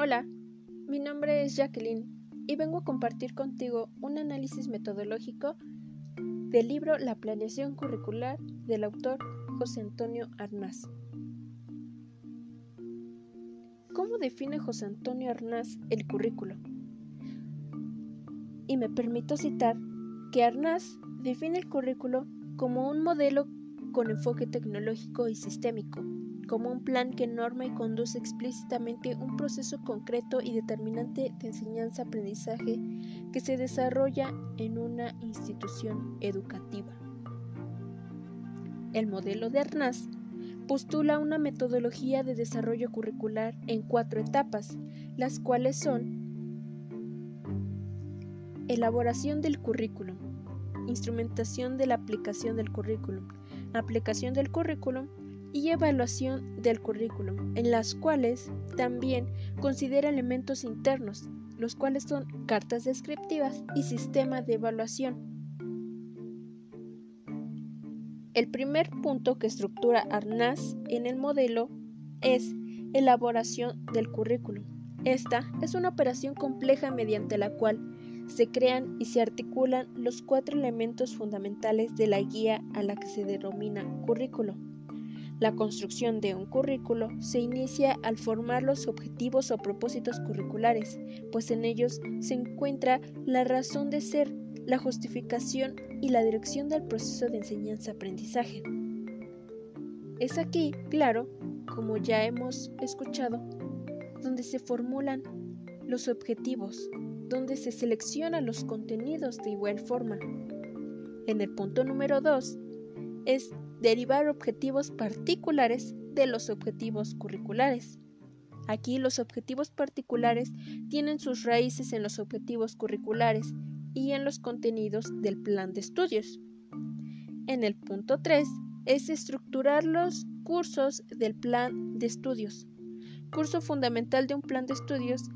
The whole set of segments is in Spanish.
Hola, mi nombre es Jacqueline y vengo a compartir contigo un análisis metodológico del libro La planeación curricular del autor José Antonio Arnaz. ¿Cómo define José Antonio Arnaz el currículo? Y me permito citar que Arnaz define el currículo como un modelo con enfoque tecnológico y sistémico como un plan que norma y conduce explícitamente un proceso concreto y determinante de enseñanza-aprendizaje que se desarrolla en una institución educativa. El modelo de Arnaz postula una metodología de desarrollo curricular en cuatro etapas, las cuales son elaboración del currículum, instrumentación de la aplicación del currículum, aplicación del currículum, y evaluación del currículum, en las cuales también considera elementos internos, los cuales son cartas descriptivas y sistema de evaluación. El primer punto que estructura Arnaz en el modelo es elaboración del currículum. Esta es una operación compleja mediante la cual se crean y se articulan los cuatro elementos fundamentales de la guía a la que se denomina currículo. La construcción de un currículo se inicia al formar los objetivos o propósitos curriculares, pues en ellos se encuentra la razón de ser, la justificación y la dirección del proceso de enseñanza-aprendizaje. Es aquí, claro, como ya hemos escuchado, donde se formulan los objetivos, donde se seleccionan los contenidos de igual forma. En el punto número 2 es derivar objetivos particulares de los objetivos curriculares. Aquí los objetivos particulares tienen sus raíces en los objetivos curriculares y en los contenidos del plan de estudios. En el punto 3 es estructurar los cursos del plan de estudios. Curso fundamental de un plan de estudios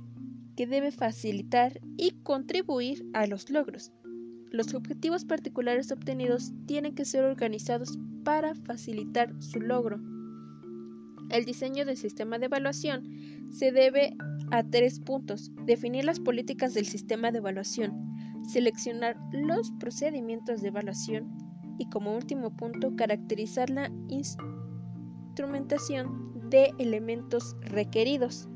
que debe facilitar y contribuir a los logros. Los objetivos particulares obtenidos tienen que ser organizados para facilitar su logro. El diseño del sistema de evaluación se debe a tres puntos. Definir las políticas del sistema de evaluación, seleccionar los procedimientos de evaluación y como último punto caracterizar la instrumentación de elementos requeridos.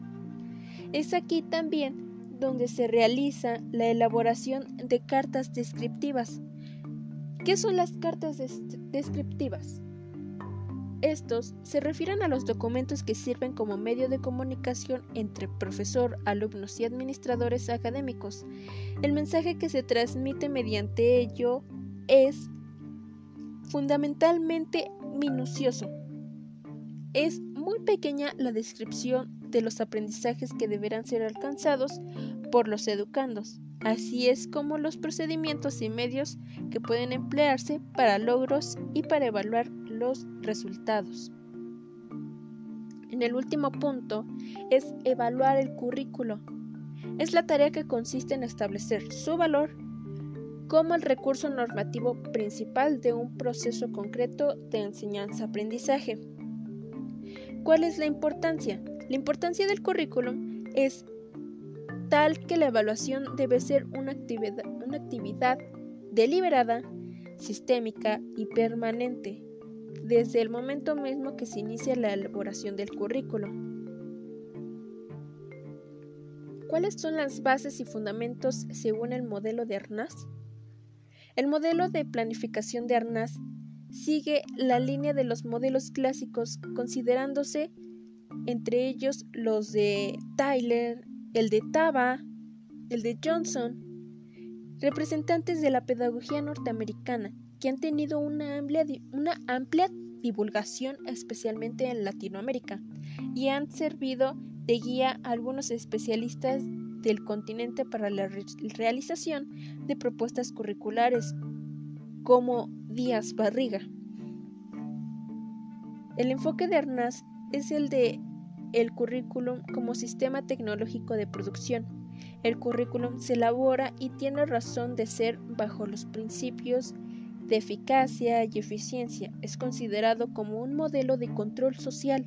Es aquí también donde se realiza la elaboración de cartas descriptivas. ¿Qué son las cartas descriptivas? Estos se refieren a los documentos que sirven como medio de comunicación entre profesor, alumnos y administradores académicos. El mensaje que se transmite mediante ello es fundamentalmente minucioso. Es muy pequeña la descripción de los aprendizajes que deberán ser alcanzados por los educandos. Así es como los procedimientos y medios que pueden emplearse para logros y para evaluar los resultados. En el último punto es evaluar el currículo. Es la tarea que consiste en establecer su valor como el recurso normativo principal de un proceso concreto de enseñanza-aprendizaje. ¿Cuál es la importancia? La importancia del currículum es tal que la evaluación debe ser una actividad, una actividad deliberada, sistémica y permanente, desde el momento mismo que se inicia la elaboración del currículo. ¿Cuáles son las bases y fundamentos según el modelo de Arnaz? El modelo de planificación de Arnaz sigue la línea de los modelos clásicos considerándose entre ellos los de Tyler, el de Taba, el de Johnson, representantes de la pedagogía norteamericana que han tenido una amplia, una amplia divulgación especialmente en Latinoamérica y han servido de guía a algunos especialistas del continente para la realización de propuestas curriculares como Díaz Barriga. El enfoque de Arnaz es el de el currículum como sistema tecnológico de producción. El currículum se elabora y tiene razón de ser bajo los principios de eficacia y eficiencia. Es considerado como un modelo de control social.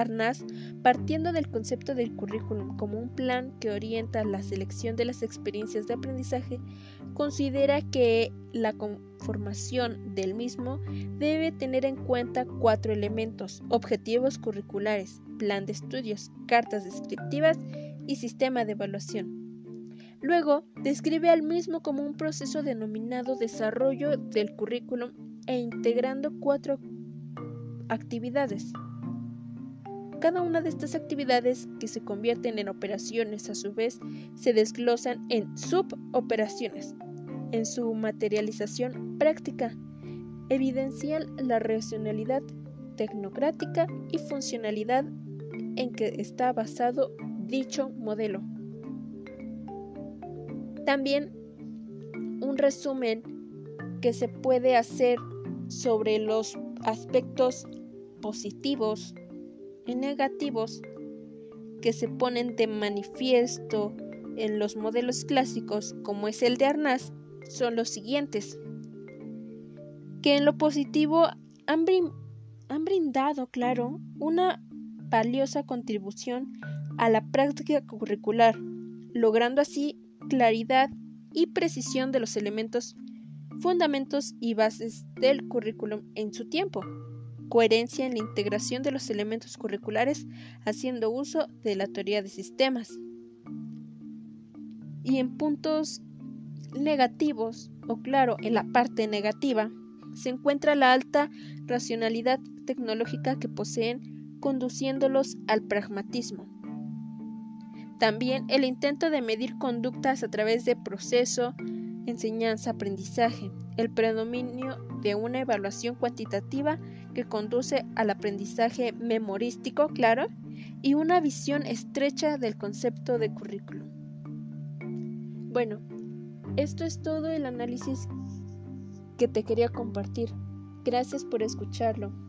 Arnaz, partiendo del concepto del currículum como un plan que orienta la selección de las experiencias de aprendizaje, considera que la conformación del mismo debe tener en cuenta cuatro elementos, objetivos curriculares, plan de estudios, cartas descriptivas y sistema de evaluación. Luego, describe al mismo como un proceso denominado desarrollo del currículum e integrando cuatro actividades. Cada una de estas actividades que se convierten en operaciones a su vez se desglosan en suboperaciones. En su materialización práctica, evidencian la racionalidad tecnocrática y funcionalidad en que está basado dicho modelo. También un resumen que se puede hacer sobre los aspectos positivos y negativos que se ponen de manifiesto en los modelos clásicos como es el de Arnaz son los siguientes. Que en lo positivo han, han brindado, claro, una valiosa contribución a la práctica curricular, logrando así claridad y precisión de los elementos, fundamentos y bases del currículum en su tiempo, coherencia en la integración de los elementos curriculares haciendo uso de la teoría de sistemas. Y en puntos negativos, o claro, en la parte negativa, se encuentra la alta racionalidad tecnológica que poseen conduciéndolos al pragmatismo también el intento de medir conductas a través de proceso, enseñanza, aprendizaje, el predominio de una evaluación cuantitativa que conduce al aprendizaje memorístico, claro, y una visión estrecha del concepto de currículum. Bueno, esto es todo el análisis que te quería compartir. Gracias por escucharlo.